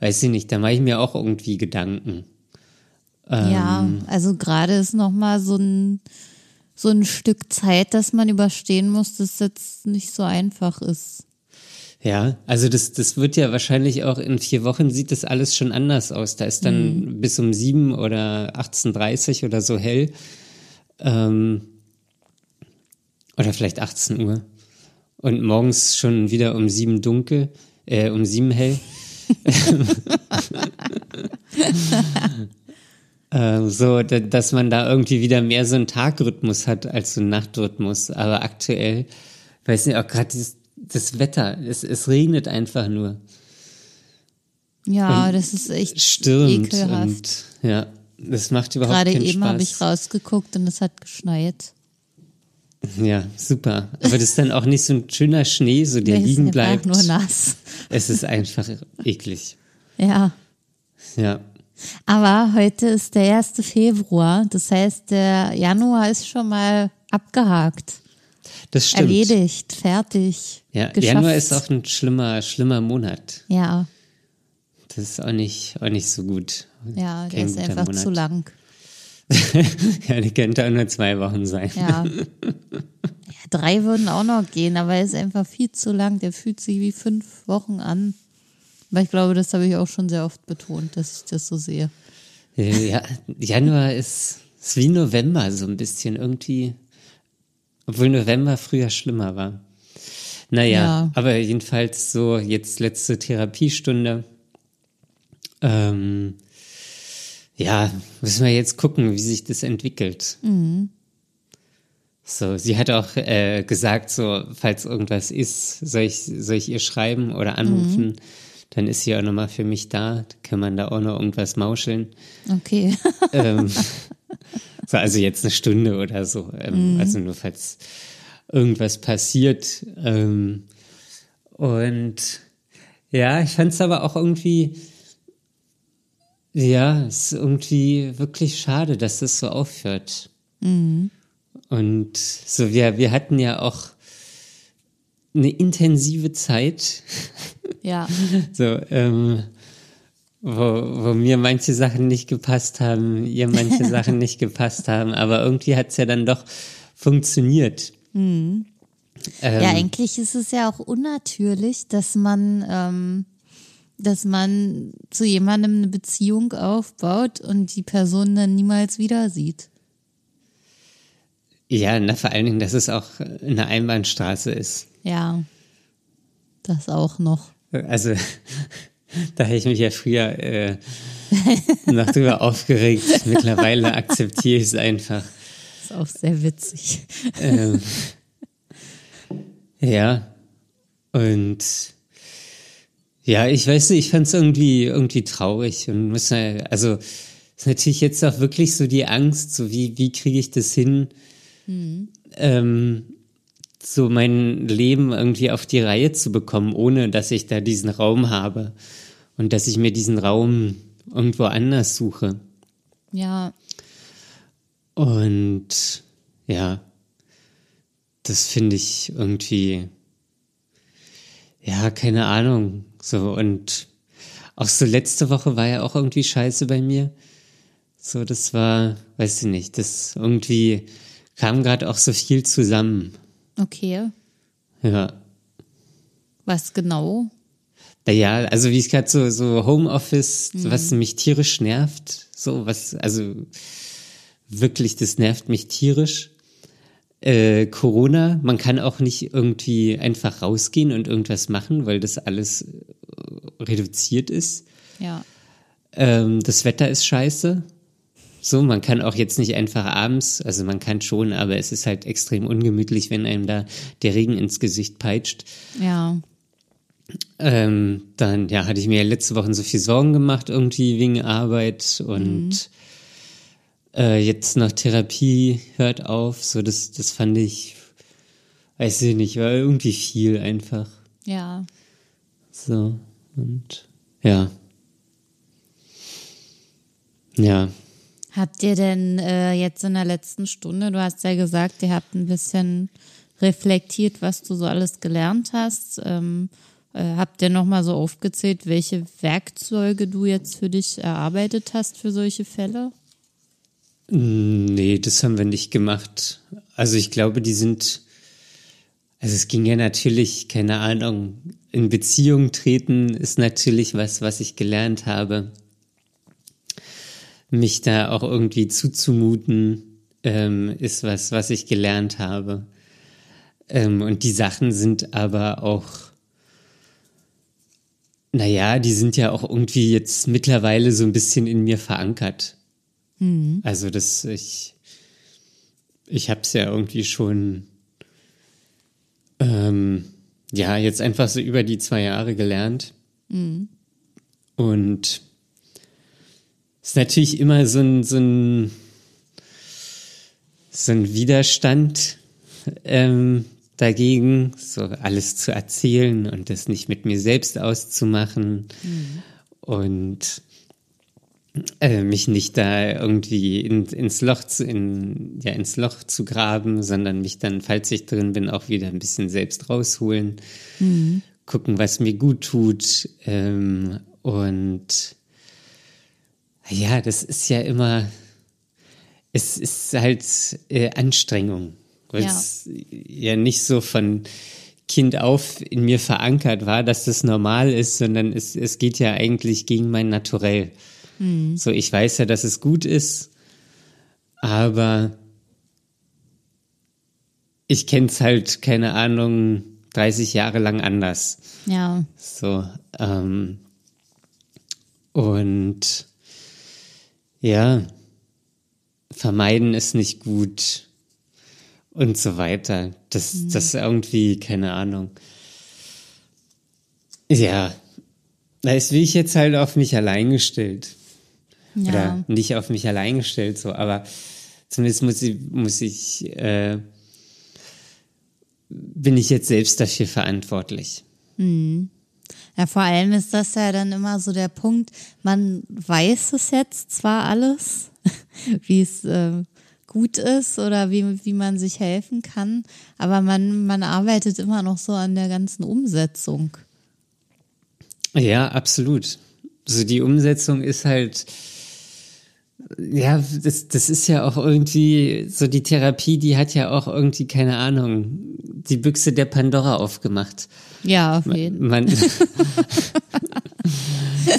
weiß ich nicht, da mache ich mir auch irgendwie Gedanken. Ähm, ja, also gerade ist noch mal so ein so ein Stück Zeit, das man überstehen muss, das jetzt nicht so einfach ist. Ja, also das, das wird ja wahrscheinlich auch in vier Wochen sieht das alles schon anders aus. Da ist dann mhm. bis um sieben oder 18.30 oder so hell. Ähm, oder vielleicht 18 Uhr. Und morgens schon wieder um sieben dunkel, äh, um sieben hell. äh, so, dass man da irgendwie wieder mehr so einen Tagrhythmus hat als so einen Nachtrhythmus. Aber aktuell, weiß nicht, auch gerade dieses das Wetter, es, es regnet einfach nur. Ja, und das ist echt stürmt ekelhaft. Und, ja, das macht überhaupt Gerade keinen Spaß. Gerade eben habe ich rausgeguckt und es hat geschneit. Ja, super. Aber das ist dann auch nicht so ein schöner Schnee, so der nee, liegen bleibt. nur nass. Es ist einfach eklig. Ja. Ja. Aber heute ist der 1. Februar. Das heißt, der Januar ist schon mal abgehakt. Das stimmt. Erledigt, fertig. Ja, geschafft. Januar ist auch ein schlimmer, schlimmer Monat. Ja. Das ist auch nicht, auch nicht so gut. Ja, der ist einfach Monat. zu lang. ja, die könnte auch nur zwei Wochen sein. Ja. ja. Drei würden auch noch gehen, aber er ist einfach viel zu lang. Der fühlt sich wie fünf Wochen an. Aber ich glaube, das habe ich auch schon sehr oft betont, dass ich das so sehe. Ja, Januar ist, ist wie November, so ein bisschen irgendwie. Obwohl November früher schlimmer war. Naja, ja. aber jedenfalls so jetzt letzte Therapiestunde. Ähm, ja, müssen wir jetzt gucken, wie sich das entwickelt. Mhm. So, sie hat auch äh, gesagt, so, falls irgendwas ist, soll ich, soll ich ihr schreiben oder anrufen, mhm. dann ist sie auch nochmal für mich da. Da kann man da auch noch irgendwas mauscheln. Okay. ähm, so, also jetzt eine Stunde oder so. Ähm, mhm. Also nur falls irgendwas passiert. Ähm, und ja, ich fand es aber auch irgendwie, ja, es ist irgendwie wirklich schade, dass das so aufhört. Mhm. Und so, wir, wir hatten ja auch eine intensive Zeit. Ja. so, ähm, wo, wo mir manche Sachen nicht gepasst haben, ihr manche Sachen nicht gepasst haben, aber irgendwie hat es ja dann doch funktioniert. Mhm. Ähm, ja, eigentlich ist es ja auch unnatürlich, dass man, ähm, dass man zu jemandem eine Beziehung aufbaut und die Person dann niemals wieder sieht. Ja, na, vor allen Dingen, dass es auch eine Einbahnstraße ist. Ja, das auch noch. Also da hätte ich mich ja früher äh, noch drüber aufgeregt. Mittlerweile akzeptiere ich es einfach. Das ist auch sehr witzig. Ähm, ja. Und ja, ich weiß nicht, ich fand es irgendwie, irgendwie traurig und muss also ist natürlich jetzt auch wirklich so die Angst, so wie, wie kriege ich das hin, mhm. ähm, so mein Leben irgendwie auf die Reihe zu bekommen, ohne dass ich da diesen Raum habe und dass ich mir diesen Raum irgendwo anders suche. Ja. Und ja, das finde ich irgendwie, ja, keine Ahnung. So, und auch so letzte Woche war ja auch irgendwie scheiße bei mir. So, das war, weiß ich nicht, das irgendwie kam gerade auch so viel zusammen. Okay. Ja. Was genau? Naja, also wie ich gerade so, so Homeoffice, mhm. was mich tierisch nervt, so was, also wirklich, das nervt mich tierisch. Äh, Corona, man kann auch nicht irgendwie einfach rausgehen und irgendwas machen, weil das alles äh, reduziert ist. Ja. Ähm, das Wetter ist scheiße. So, man kann auch jetzt nicht einfach abends, also man kann schon, aber es ist halt extrem ungemütlich, wenn einem da der Regen ins Gesicht peitscht. Ja. Ähm, dann, ja, hatte ich mir letzte Woche so viel Sorgen gemacht, irgendwie wegen Arbeit und Mhm. äh, jetzt noch Therapie hört auf. So, das, das fand ich, weiß ich nicht, war irgendwie viel einfach. Ja. So, und ja. Ja. Habt ihr denn äh, jetzt in der letzten Stunde, du hast ja gesagt, ihr habt ein bisschen reflektiert, was du so alles gelernt hast. Ähm, äh, habt ihr nochmal so aufgezählt, welche Werkzeuge du jetzt für dich erarbeitet hast für solche Fälle? Nee, das haben wir nicht gemacht. Also ich glaube, die sind, also es ging ja natürlich, keine Ahnung, in Beziehung treten ist natürlich was, was ich gelernt habe. Mich da auch irgendwie zuzumuten, ähm, ist was, was ich gelernt habe. Ähm, und die Sachen sind aber auch, naja, die sind ja auch irgendwie jetzt mittlerweile so ein bisschen in mir verankert. Also das, ich, ich habe es ja irgendwie schon, ähm, ja, jetzt einfach so über die zwei Jahre gelernt. Und es ist natürlich immer so ein, so ein, so ein Widerstand ähm, dagegen, so alles zu erzählen und das nicht mit mir selbst auszumachen. Und äh, mich nicht da irgendwie in, ins Loch zu, in, ja, ins Loch zu graben, sondern mich dann, falls ich drin bin, auch wieder ein bisschen selbst rausholen, gucken, was mir gut tut. Ähm, und ja, das ist ja immer, es ist halt äh, Anstrengung, weil Ja. es ja nicht so von Kind auf in mir verankert war, dass das normal ist, sondern es, es geht ja eigentlich gegen mein Naturell. So, ich weiß ja, dass es gut ist, aber ich kenne es halt, keine Ahnung, 30 Jahre lang anders. Ja. So, ähm, und ja, vermeiden ist nicht gut und so weiter. Das, das irgendwie, keine Ahnung. Ja, da ist wie ich jetzt halt auf mich allein gestellt. Ja. Oder nicht auf mich allein gestellt, so, aber zumindest muss ich, muss ich, äh, bin ich jetzt selbst dafür verantwortlich. Ja, vor allem ist das ja dann immer so der Punkt, man weiß es jetzt zwar alles, wie es äh, gut ist oder wie, wie man sich helfen kann, aber man, man arbeitet immer noch so an der ganzen Umsetzung. Ja, absolut. So die Umsetzung ist halt, ja, das, das ist ja auch irgendwie, so die Therapie, die hat ja auch irgendwie, keine Ahnung, die Büchse der Pandora aufgemacht. Ja, auf jeden Man,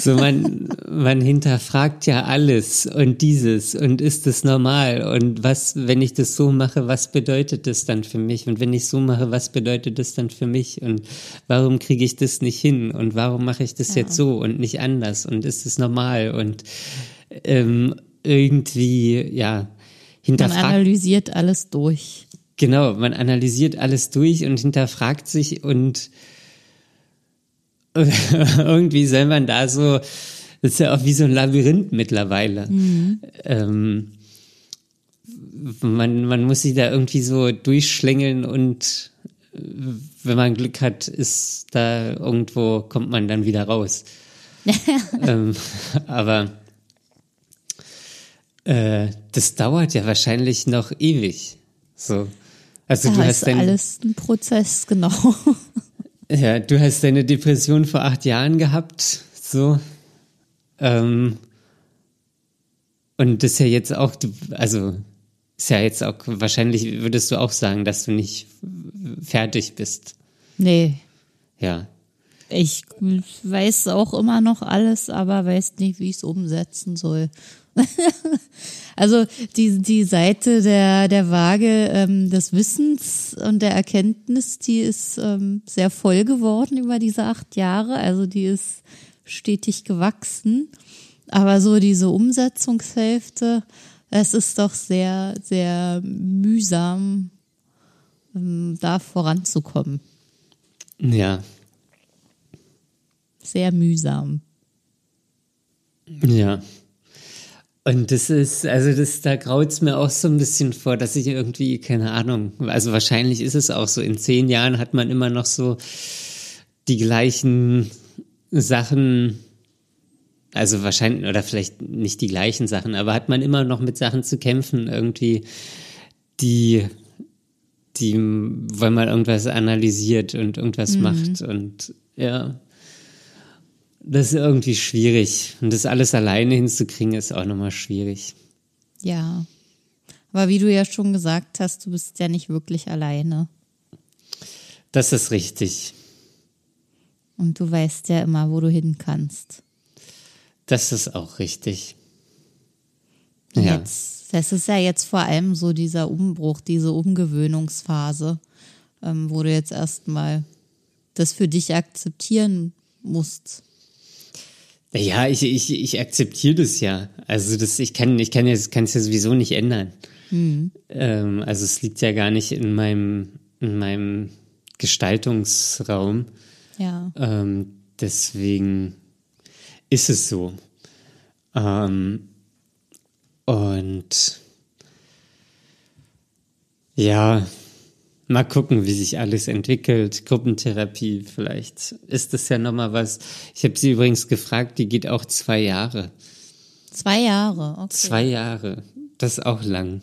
so man, man hinterfragt ja alles und dieses und ist es normal? Und was, wenn ich das so mache, was bedeutet das dann für mich? Und wenn ich so mache, was bedeutet das dann für mich? Und warum kriege ich das nicht hin? Und warum mache ich das Ja. jetzt so und nicht anders? Und ist es normal? Und ähm, irgendwie, ja, Man hinterfragt analysiert alles durch. Genau, man analysiert alles durch und hinterfragt sich und irgendwie soll man da so, das ist ja auch wie so ein Labyrinth mittlerweile. Ähm, man, man muss sich da irgendwie so durchschlängeln und äh, wenn man Glück hat, ist da irgendwo, kommt man dann wieder raus. ähm, aber äh, das dauert ja wahrscheinlich noch ewig. So. Also Da du ist hast dein, alles ein Prozess, genau. ja, du hast deine Depression vor acht Jahren gehabt, so. Ähm, und das ist ja jetzt auch, also ist ja jetzt auch, wahrscheinlich würdest du auch sagen, dass du nicht fertig bist. Nee, Ja. ich weiß auch immer noch alles, aber weiß nicht, wie ich es umsetzen soll. also die, die Seite der, der Waage ähm, des Wissens und der Erkenntnis, die ist ähm, sehr voll geworden über diese acht Jahre. Also die ist stetig gewachsen. Aber so diese Umsetzungshälfte, es ist doch sehr, sehr mühsam, ähm, da voranzukommen. Ja. Sehr mühsam. Ja. Und das ist, also das, da graut's mir auch so ein bisschen vor, dass ich irgendwie, keine Ahnung, also wahrscheinlich ist es auch so, in zehn Jahren hat man immer noch so die gleichen Sachen, also wahrscheinlich, oder vielleicht nicht die gleichen Sachen, aber hat man immer noch mit Sachen zu kämpfen, irgendwie, die, die, weil man irgendwas analysiert und irgendwas Mhm. macht und ja. Das ist irgendwie schwierig. Und das alles alleine hinzukriegen, ist auch nochmal schwierig. Ja. Aber wie du ja schon gesagt hast, du bist ja nicht wirklich alleine. Das ist richtig. Und du weißt ja immer, wo du hin kannst. Das ist auch richtig. Ja. Jetzt, das ist ja jetzt vor allem so dieser Umbruch, diese Umgewöhnungsphase, ähm, wo du jetzt erstmal das für dich akzeptieren musst. Ja, ich, ich, ich akzeptiere das ja. Also das, ich kann, ich kann es es ja sowieso nicht ändern. Ähm, also es liegt ja gar nicht in meinem, in meinem Gestaltungsraum. Ja. Ähm, deswegen ist es so. Ähm, und ja, mal gucken, wie sich alles entwickelt. Gruppentherapie, vielleicht ist das ja nochmal was. Ich habe sie übrigens gefragt, die geht auch zwei Jahre. Zwei Jahre, okay. Zwei Jahre. Das ist auch lang.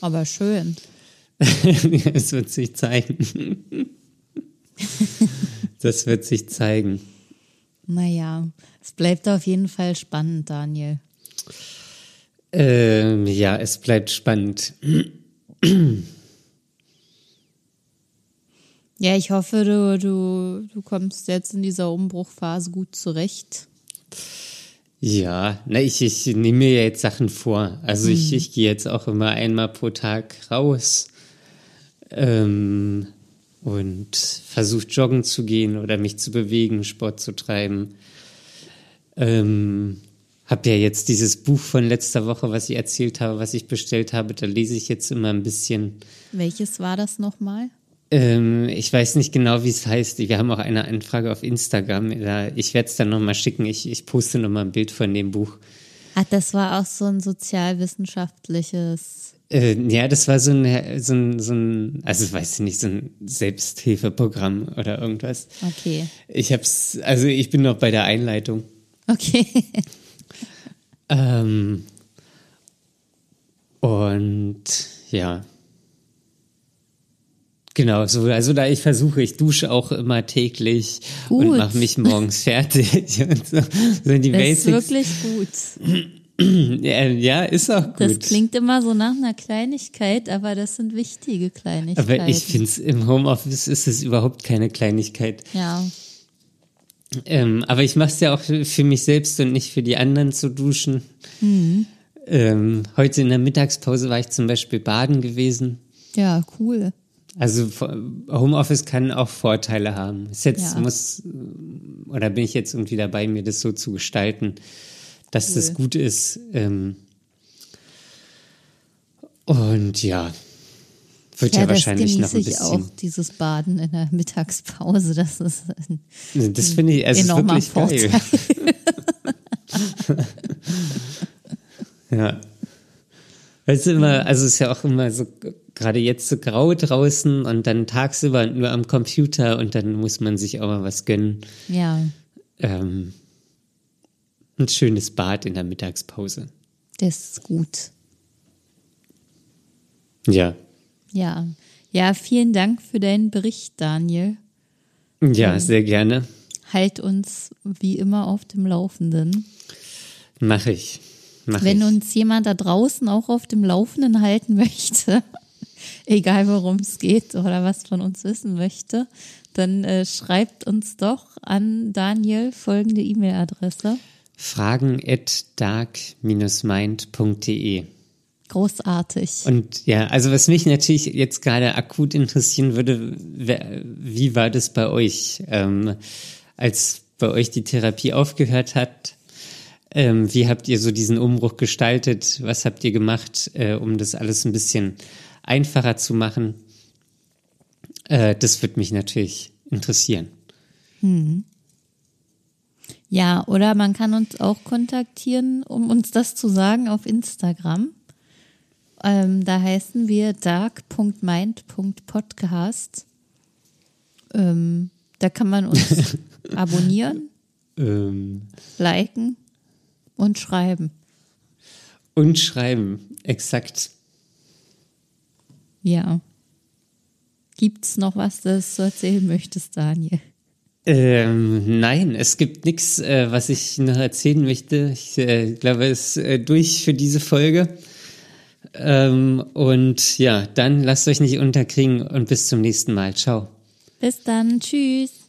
Aber schön. Es wird sich zeigen. Das wird sich zeigen. Naja, es bleibt auf jeden Fall spannend, Daniel. Ähm, ja, es bleibt spannend. Ja, ich hoffe, du, du, du kommst jetzt in dieser Umbruchphase gut zurecht. Ja, na, ich, ich nehme mir ja jetzt Sachen vor. Also ich, ich gehe jetzt auch immer einmal pro Tag raus ähm, und versuche joggen zu gehen oder mich zu bewegen, Sport zu treiben. Ähm, hab ja jetzt dieses Buch von letzter Woche, was ich erzählt habe, was ich bestellt habe, da lese ich jetzt immer ein bisschen. Welches war das nochmal? Ähm, ich weiß nicht genau, wie es heißt. Wir haben auch eine Anfrage auf Instagram. Ich werde es dann nochmal schicken. Ich, ich poste nochmal ein Bild von dem Buch. Ah, das war auch so ein sozialwissenschaftliches. Äh, ja, das war so ein, so ein, so ein, also weiß ich nicht, so ein Selbsthilfeprogramm oder irgendwas. Okay. Ich hab's, also ich bin noch bei der Einleitung. Okay. Ähm, und ja. Genau, so, also da ich versuche, ich dusche auch immer täglich und Gut. mache mich morgens fertig und so. so die Das Basics. ist wirklich gut. ja, ist auch gut. Das klingt immer so nach einer Kleinigkeit, aber das sind wichtige Kleinigkeiten. Aber ich finde es im Homeoffice ist es überhaupt keine Kleinigkeit. Ja, Ähm, aber ich mache es ja auch für mich selbst und nicht für die anderen zu duschen. Ähm, heute in der Mittagspause war ich zum Beispiel baden gewesen. ja, cool. Also Homeoffice kann auch Vorteile haben. Es jetzt Ja. muss oder bin ich jetzt irgendwie dabei, mir das so zu gestalten, dass das Cool. gut ist. Ähm, und ja, wird ja, Ja, das wahrscheinlich noch ein ich bisschen. auch, dieses Baden in der Mittagspause. Das ist ein Das finde ich, es ist wirklich geil. Vorteil. Ja. Weißt du immer, also es ist ja auch immer so, gerade jetzt so grau draußen und dann tagsüber nur am Computer und dann muss man sich auch mal was gönnen. Ja, Ähm, ein schönes Bad in der Mittagspause. das ist gut. Ja. Ja. Ja, vielen Dank für deinen Bericht, Daniel. Ja, sehr gerne. Halt uns wie immer auf dem Laufenden. Mache ich. Mach Wenn ich. uns jemand da draußen auch auf dem Laufenden halten möchte, egal worum es geht oder was von uns wissen möchte, dann äh, schreibt uns doch an Daniel folgende E-Mail-Adresse. Fragen at dark-mind.de. Großartig. Und ja, also was mich natürlich jetzt gerade akut interessieren würde, wie war das bei euch? Ähm, als bei euch die Therapie aufgehört hat. Ähm, wie habt ihr so diesen Umbruch gestaltet? Was habt ihr gemacht, äh, um das alles ein bisschen einfacher zu machen? Äh, das wird mich natürlich interessieren. Hm. Ja, oder man kann uns auch kontaktieren, um uns das zu sagen auf Instagram. Ähm, da heißen wir dark.mind.podcast. Ähm, da kann man uns abonnieren, Ähm, liken und schreiben. und schreiben, exakt. Ja. Gibt's noch was, das du erzählen möchtest, Daniel? Ähm, nein, es gibt nichts, äh, was ich noch erzählen möchte. Ich äh, glaube, es ist äh, durch für diese Folge. Ähm, und ja, dann lasst euch nicht unterkriegen und bis zum nächsten Mal. Ciao. Bis dann. Tschüss.